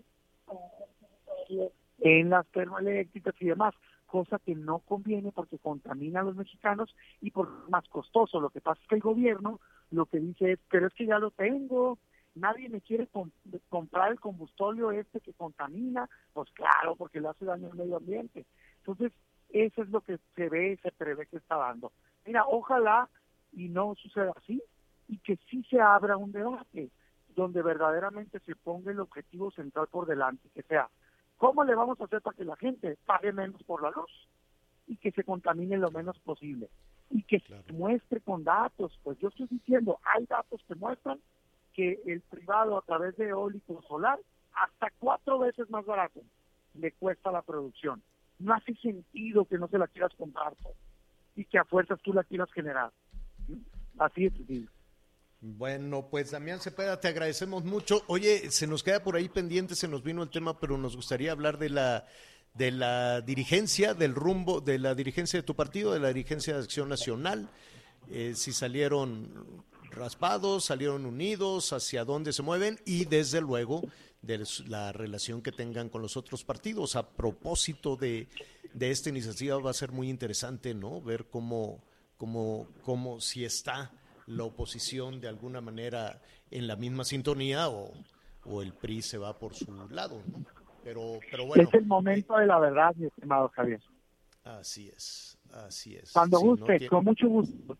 en las termoeléctricas y demás, cosa que no conviene porque contamina a los mexicanos y por más costoso. Lo que pasa es que el gobierno lo que dice es, pero es que ya lo tengo, nadie me quiere com- comprar el combustóleo este que contamina, pues claro, porque le hace daño al medio ambiente. Entonces, eso es lo que se ve, se prevé que está dando. Mira, ojalá y no suceda así y que sí se abra un debate donde verdaderamente se ponga el objetivo central por delante, que sea, ¿cómo le vamos a hacer para que la gente pague menos por la luz y que se contamine lo menos posible? Y que Claro. se muestre con datos, pues yo estoy diciendo, hay datos que muestran que el privado a través de eólico solar hasta cuatro veces más barato le cuesta la producción. No hace sentido que no se la quieras comprar pues, y que a fuerzas tú la quieras generar. Así es. Sí. Bueno, pues Damián Cepeda, te agradecemos mucho. Oye, se nos queda por ahí pendiente, se nos vino el tema, pero nos gustaría hablar de la de la dirigencia, del rumbo, de la dirigencia de tu partido, de la dirigencia de Acción Nacional, eh, si salieron raspados, salieron unidos, hacia dónde se mueven y desde luego de la relación que tengan con los otros partidos. A propósito de, de esta iniciativa va a ser muy interesante, ¿no? Ver cómo, cómo, cómo si está la oposición de alguna manera en la misma sintonía o, o el PRI se va por su lado, ¿no? Pero, pero bueno. Es el momento de la verdad, mi estimado Javier. Así es, así es. Cuando guste, con mucho gusto.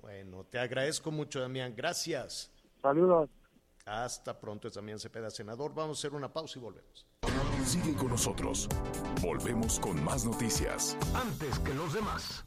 Bueno, te agradezco mucho, Damián. Gracias. Saludos. Hasta pronto, es Damián Cepeda, senador. Vamos a hacer una pausa y volvemos. Sigue con nosotros. Volvemos con más noticias. Antes que los demás.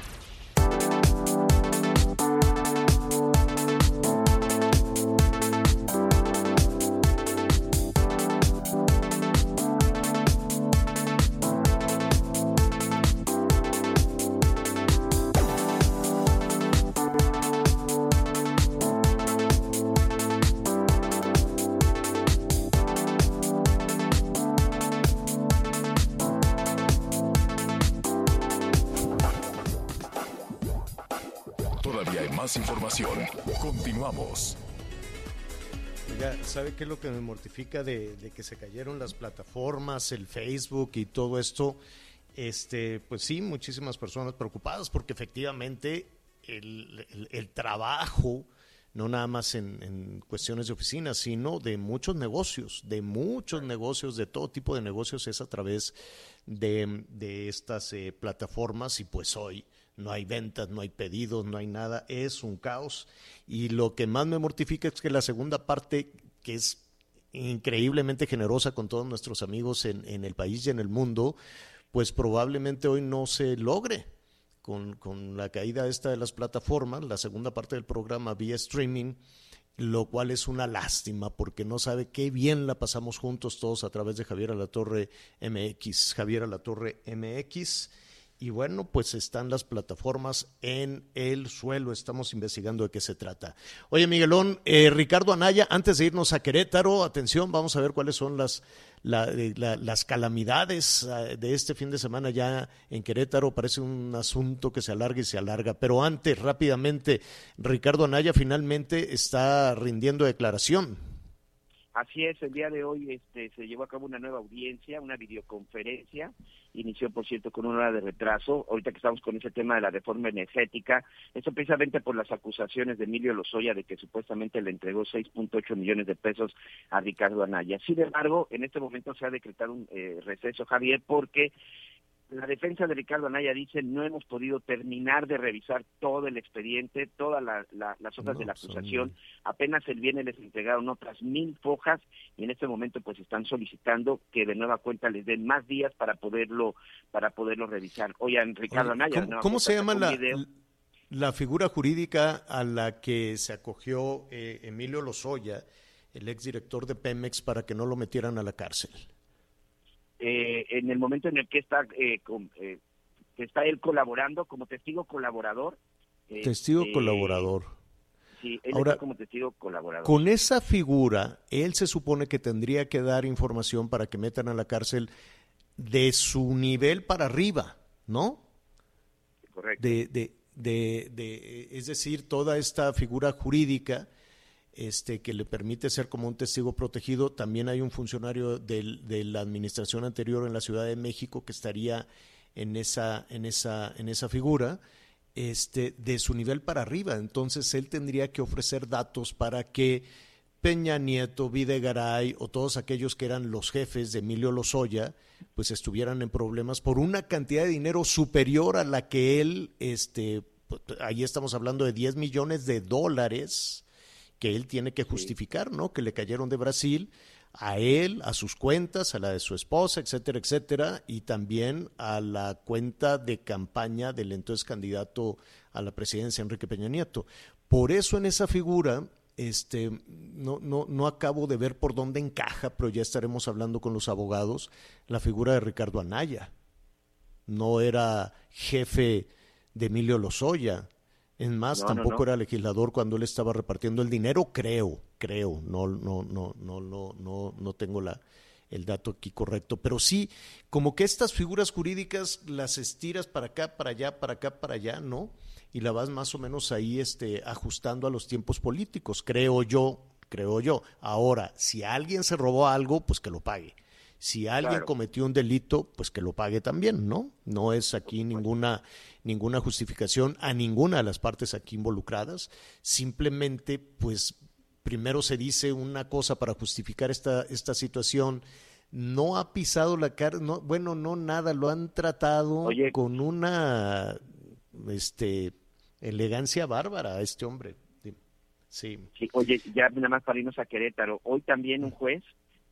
¿Sabe qué es lo que me mortifica de, que se cayeron las plataformas, el Facebook y todo esto? Este, pues sí, muchísimas personas preocupadas porque efectivamente el, trabajo, no nada más en, cuestiones de oficinas, sino de muchos negocios, de muchos negocios, de todo tipo de negocios es a través de, estas eh, plataformas y pues hoy no hay ventas, no hay pedidos, no hay nada, es un caos. Y lo que más me mortifica es que la segunda parte que es increíblemente generosa con todos nuestros amigos en, en el país y en el mundo, pues probablemente hoy no se logre. Con, la caída esta de las plataformas, la segunda parte del programa vía streaming, lo cual es una lástima porque no sabe qué bien la pasamos juntos todos a través de Javier Alatorre MX. Javier Alatorre MX y bueno, pues están las plataformas en el suelo. Estamos investigando de qué se trata. Oye, Miguelón, eh, Ricardo Anaya, antes de irnos a Querétaro, atención, vamos a ver cuáles son las, eh, las calamidades eh, de este fin de semana ya en Querétaro. Parece un asunto que se alarga y se alarga. Pero antes, rápidamente, Ricardo Anaya finalmente está rindiendo declaración. Así es, el día de hoy este, se llevó a cabo una nueva audiencia, una videoconferencia, inició por cierto con una hora de retraso, ahorita que estamos con ese tema de la reforma energética, esto precisamente por las acusaciones de Emilio Lozoya de que supuestamente le entregó 6.8 millones de pesos a Ricardo Anaya. Sin embargo, en este momento se ha decretado un eh, receso, Javier, porque la defensa de Ricardo Anaya dice no hemos podido terminar de revisar todo el expediente, todas las hojas de la acusación. Apenas el viernes les entregaron otras mil fojas y en este momento pues están solicitando que de nueva cuenta les den más días para poderlo para poderlo revisar. Oigan, Ricardo Anaya. ¿Cómo, se llama la, la, figura jurídica a la que se acogió eh, Emilio Lozoya, el exdirector de Pemex, para que no lo metieran a la cárcel? Eh, en el momento en el que está, eh, eh, que está él colaborando como testigo colaborador. testigo colaborador. Sí, él Ahora, está como testigo colaborador. Con esa figura, él se supone que tendría que dar información para que metan a la cárcel de su nivel para arriba, ¿no? Correcto. De, de, de, de, es decir, toda esta figura jurídica este, que le permite ser como un testigo protegido. También hay un funcionario de la administración anterior en la Ciudad de México que estaría en esa, en esa, en esa figura. Este, de su nivel para arriba. Entonces él tendría que ofrecer datos para que Peña Nieto, Videgaray o todos aquellos que eran los jefes de Emilio Lozoya, pues estuvieran en problemas por una cantidad de dinero superior a la que él, este, pues, ahí estamos hablando de 10 millones de dólares, que él tiene que justificar, ¿no? Que le cayeron de Brasil a él, a sus cuentas, a la de su esposa, etcétera, etcétera, y también a la cuenta de campaña del entonces candidato a la presidencia, Enrique Peña Nieto. Por eso en esa figura, este, no, no, no acabo de ver por dónde encaja, pero ya estaremos hablando con los abogados, la figura de Ricardo Anaya. no era jefe de Emilio Lozoya. Es más, No, no, tampoco no. era legislador cuando él estaba repartiendo el dinero, creo, creo, no, no, no, no, no, no, no tengo la, el dato aquí correcto, pero sí, como que estas figuras jurídicas las estiras para acá, para allá, para acá, para allá, ¿no? Y la vas más o menos ahí este, ajustando a los tiempos políticos, creo yo, creo yo. Ahora, si alguien se robó algo, pues que lo pague. Si alguien Claro. cometió un delito, pues que lo pague también, ¿no? No es aquí ninguna, ninguna justificación a ninguna de las partes aquí involucradas. Simplemente, pues, primero se dice una cosa para justificar esta, esta situación. No ha pisado la cara, no, bueno, no nada, lo han tratado Oye. con una este elegancia bárbara a este hombre. Sí. Sí, oye, ya nada más para irnos a Querétaro, hoy también un juez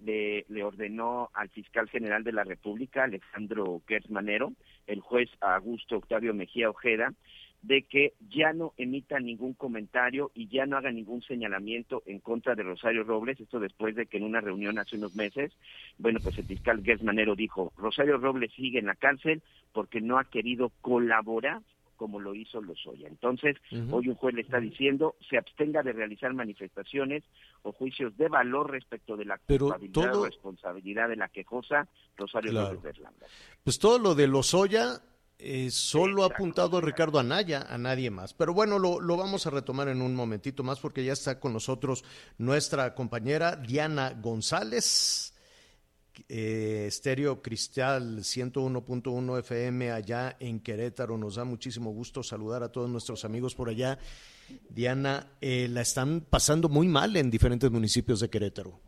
le, le ordenó al fiscal general de la República, Alejandro Gertz Manero, el juez Augusto Octavio Mejía Ojeda, de que ya no emita ningún comentario y ya no haga ningún señalamiento en contra de Rosario Robles, esto después de que en una reunión hace unos meses, bueno, pues el fiscal Gertz Manero dijo, Rosario Robles sigue en la cárcel porque no ha querido colaborar como lo hizo Lozoya. Entonces, hoy un juez le está diciendo se abstenga de realizar manifestaciones o juicios de valor respecto de la Pero culpabilidad todo- o responsabilidad de la quejosa Rosario Claro. Berlanga. Pues todo lo de Lozoya eh, solo ha apuntado a Ricardo Anaya, a nadie más. Pero bueno, lo, lo vamos a retomar en un momentito más porque ya está con nosotros nuestra compañera Diana González, eh, Estéreo Cristal 101.1 FM allá en Querétaro. Nos da muchísimo gusto saludar a todos nuestros amigos por allá. Diana, eh, la están pasando muy mal en diferentes municipios de Querétaro.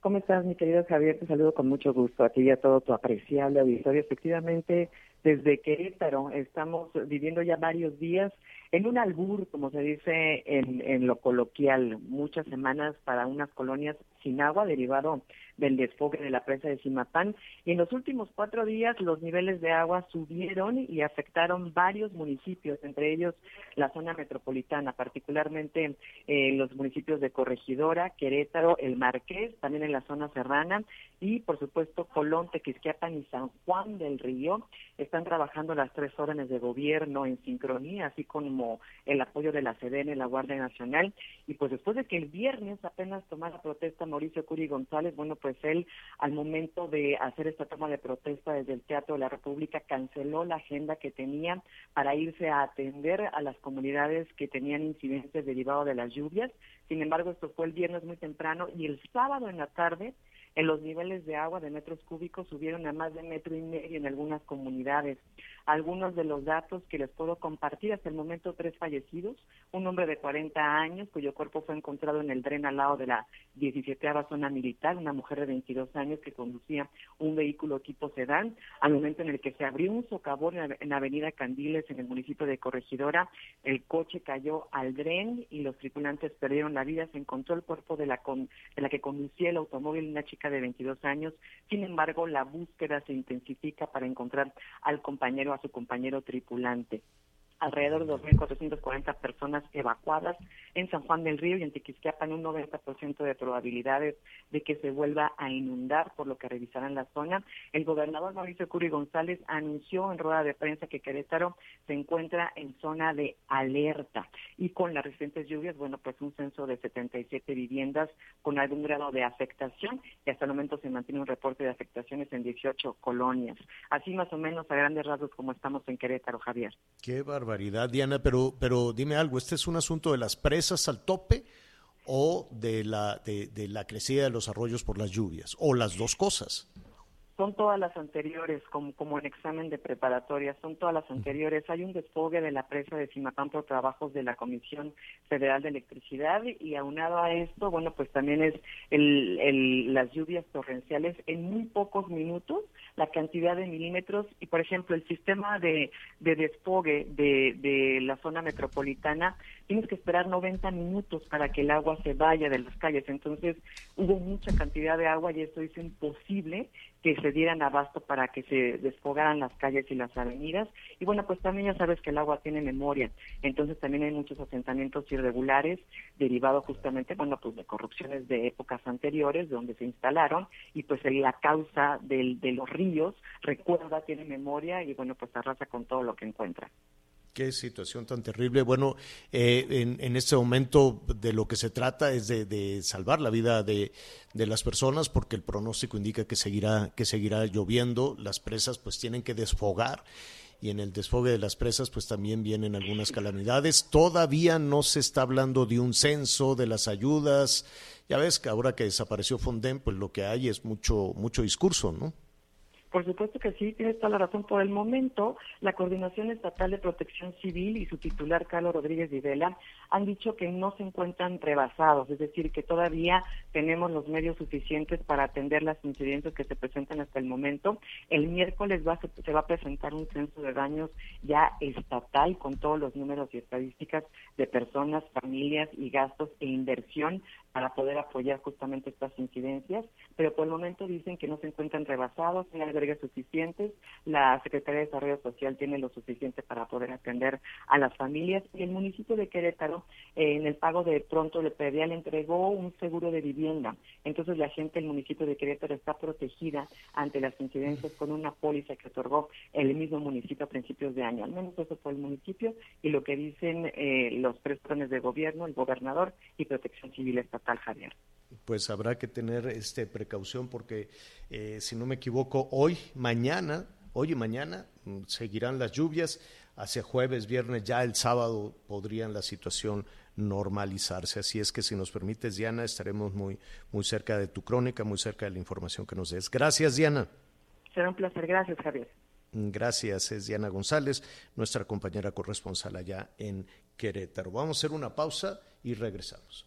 ¿Cómo estás, mi querido Javier? Te saludo con mucho gusto a ti y a todo tu apreciable auditorio. Efectivamente, desde Querétaro estamos viviendo ya varios días en un albur, como se dice en, en lo coloquial, muchas semanas para unas colonias sin agua derivado del desfogue de la presa de Simapán. Y en los últimos cuatro días los niveles de agua subieron y afectaron varios municipios, entre ellos la zona metropolitana, particularmente eh, los municipios de Corregidora, Querétaro, El Marqués, también en la zona serrana y por supuesto Colón, Tequisquiapan y San Juan del Río. Están trabajando las tres órdenes de gobierno en sincronía, así como el apoyo de la CDN, la Guardia Nacional. Y pues después de que el viernes apenas tomara protesta Mauricio Curi González, bueno, pues él al momento de hacer esta toma de protesta desde el Teatro de la República canceló la agenda que tenía para irse a atender a las comunidades que tenían incidentes derivados de las lluvias. Sin embargo, esto fue el viernes muy temprano y el sábado en la tarde en los niveles de agua de metros cúbicos subieron a más de metro y medio en algunas comunidades. Algunos de los datos que les puedo compartir, hasta el momento tres fallecidos, un hombre de 40 años cuyo cuerpo fue encontrado en el dren al lado de la 17 zona militar, una mujer de 22 años que conducía un vehículo tipo sedán, al momento en el que se abrió un socavón en la- en la avenida Candiles, en el municipio de Corregidora, el coche cayó al dren y los tripulantes perdieron la vida, se encontró el cuerpo de la, con- de la que conducía el automóvil, una chica de 22 años, sin embargo la búsqueda se intensifica para encontrar al compañero, a su compañero tripulante alrededor de 2.440 personas evacuadas en San Juan del Río y en Tiquisquiapan un 90% de probabilidades de que se vuelva a inundar, por lo que revisarán la zona. El gobernador Mauricio Curi González anunció en rueda de prensa que Querétaro se encuentra en zona de alerta y con las recientes lluvias, bueno, pues un censo de 77 viviendas con algún grado de afectación y hasta el momento se mantiene un reporte de afectaciones en 18 colonias. Así más o menos a grandes rasgos como estamos en Querétaro, Javier. Qué barbaridad, Diana, pero, pero dime algo, ¿este es un asunto de las presas al tope o de la, de, de la crecida de los arroyos por las lluvias? ¿O las dos cosas? Son todas las anteriores, como, como en examen de preparatoria, son todas las anteriores. Hay un desfogue de la presa de Simapán por trabajos de la Comisión Federal de Electricidad y aunado a esto, bueno, pues también es el, el, las lluvias torrenciales en muy pocos minutos, la cantidad de milímetros y, por ejemplo, el sistema de, de desfogue de, de la zona metropolitana tienes que esperar 90 minutos para que el agua se vaya de las calles. Entonces hubo mucha cantidad de agua y esto hizo imposible que se dieran abasto para que se desfogaran las calles y las avenidas. Y bueno, pues también ya sabes que el agua tiene memoria. Entonces también hay muchos asentamientos irregulares derivados justamente, bueno, pues de corrupciones de épocas anteriores donde se instalaron y pues la causa del, de los ríos recuerda, tiene memoria y bueno, pues arrasa con todo lo que encuentra. Qué situación tan terrible. Bueno, eh, en, en, este momento de lo que se trata es de, salvar la vida de, de, las personas porque el pronóstico indica que seguirá, que seguirá lloviendo. Las presas pues tienen que desfogar y en el desfogue de las presas pues también vienen algunas calamidades. Todavía no se está hablando de un censo, de las ayudas. Ya ves que ahora que desapareció Fonden pues lo que hay es mucho, mucho discurso, ¿no? Por supuesto que sí, tienes toda la razón. Por el momento, la Coordinación Estatal de Protección Civil y su titular, Carlos Rodríguez Vivela, han dicho que no se encuentran rebasados, es decir, que todavía tenemos los medios suficientes para atender las incidencias que se presentan hasta el momento. El miércoles va, se, se va a presentar un censo de daños ya estatal con todos los números y estadísticas de personas, familias y gastos e inversión para poder apoyar justamente estas incidencias, pero por el momento dicen que no se encuentran rebasados, hay albergues suficientes, la Secretaría de Desarrollo Social tiene lo suficiente para poder atender a las familias. Y el municipio de Querétaro eh, en el pago de pronto de predial entregó un seguro de vivienda, entonces la gente del municipio de Querétaro está protegida ante las incidencias con una póliza que otorgó el mismo municipio a principios de año, al menos eso fue el municipio y lo que dicen eh, los tres planes de gobierno, el gobernador y Protección Civil Estatal. Javier. Pues habrá que tener este precaución porque eh, si no me equivoco hoy, mañana, hoy y mañana mm, seguirán las lluvias. Hacia jueves, viernes, ya el sábado podrían la situación normalizarse. Así es que si nos permites, Diana, estaremos muy, muy cerca de tu crónica, muy cerca de la información que nos des. Gracias, Diana. Será un placer. Gracias, Javier. Gracias, es Diana González, nuestra compañera corresponsal allá en Querétaro. Vamos a hacer una pausa y regresamos.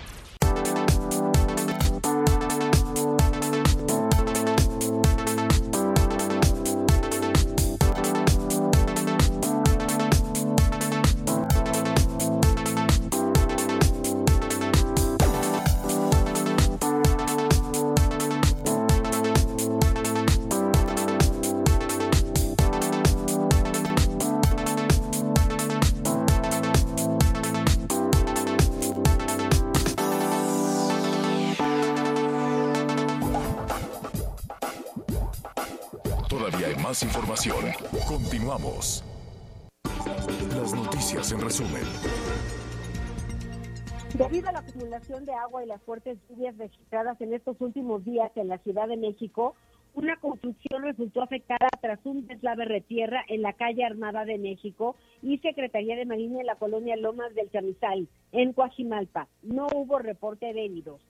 Hay más información. Continuamos. Las noticias en resumen. Debido a la acumulación de agua y las fuertes lluvias registradas en estos últimos días en la Ciudad de México, una construcción resultó afectada tras un deslave de tierra en la calle Armada de México y Secretaría de Marina en la colonia Lomas del Chamizal, en Coajimalpa. No hubo reporte de heridos.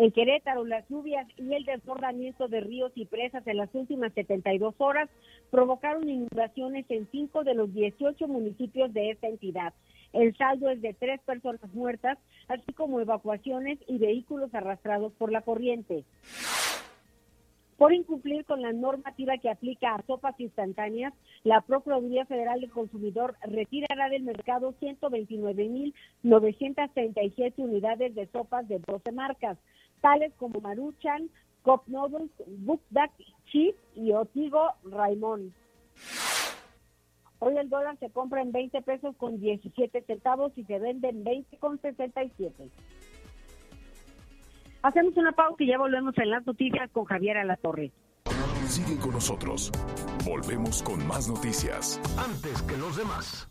En Querétaro, las lluvias y el desbordamiento de ríos y presas en las últimas 72 horas provocaron inundaciones en cinco de los 18 municipios de esta entidad. El saldo es de tres personas muertas, así como evacuaciones y vehículos arrastrados por la corriente. Por incumplir con la normativa que aplica a sopas instantáneas, la Procuraduría Federal del Consumidor retirará del mercado 129.937 unidades de sopas de 12 marcas, tales como Maruchan, Cop Duck Cheese y Otigo Raimón. Hoy el dólar se compra en 20 pesos con 17 centavos y se vende en 20 con 67. Hacemos una pausa y ya volvemos en las noticias con Javier Alatorre. Sigue con nosotros. Volvemos con más noticias. Antes que los demás.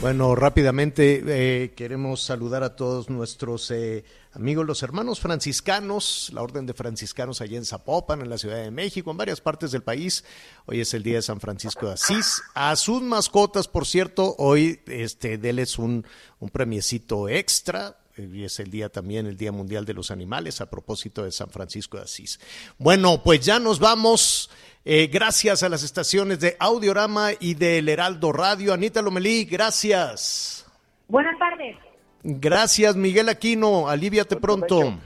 Bueno, rápidamente eh, queremos saludar a todos nuestros eh, amigos, los hermanos franciscanos, la Orden de Franciscanos allá en Zapopan, en la Ciudad de México, en varias partes del país. Hoy es el día de San Francisco de Asís. A sus mascotas, por cierto, hoy este, déles un, un premiecito extra. Y es el día también, el Día Mundial de los Animales, a propósito de San Francisco de Asís. Bueno, pues ya nos vamos. Eh, gracias a las estaciones de Audiorama y del Heraldo Radio. Anita Lomelí, gracias. Buenas tardes. Gracias, Miguel Aquino. Aliviate pronto.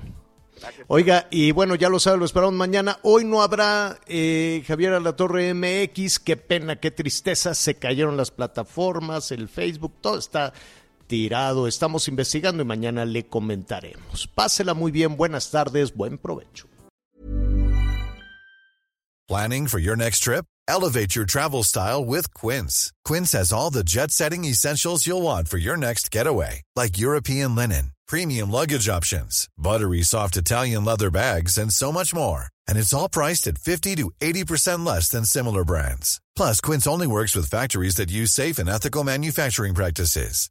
Oiga, y bueno, ya lo sabe, lo esperamos mañana. Hoy no habrá eh, Javier Alatorre MX. Qué pena, qué tristeza. Se cayeron las plataformas, el Facebook, todo está tirado. Estamos investigando y mañana le comentaremos. Pásela muy bien, buenas tardes, buen provecho. Planning for your next trip? Elevate your travel style with Quince. Quince has all the jet setting essentials you'll want for your next getaway, like European linen, premium luggage options, buttery soft Italian leather bags, and so much more. And it's all priced at 50 to 80% less than similar brands. Plus, Quince only works with factories that use safe and ethical manufacturing practices.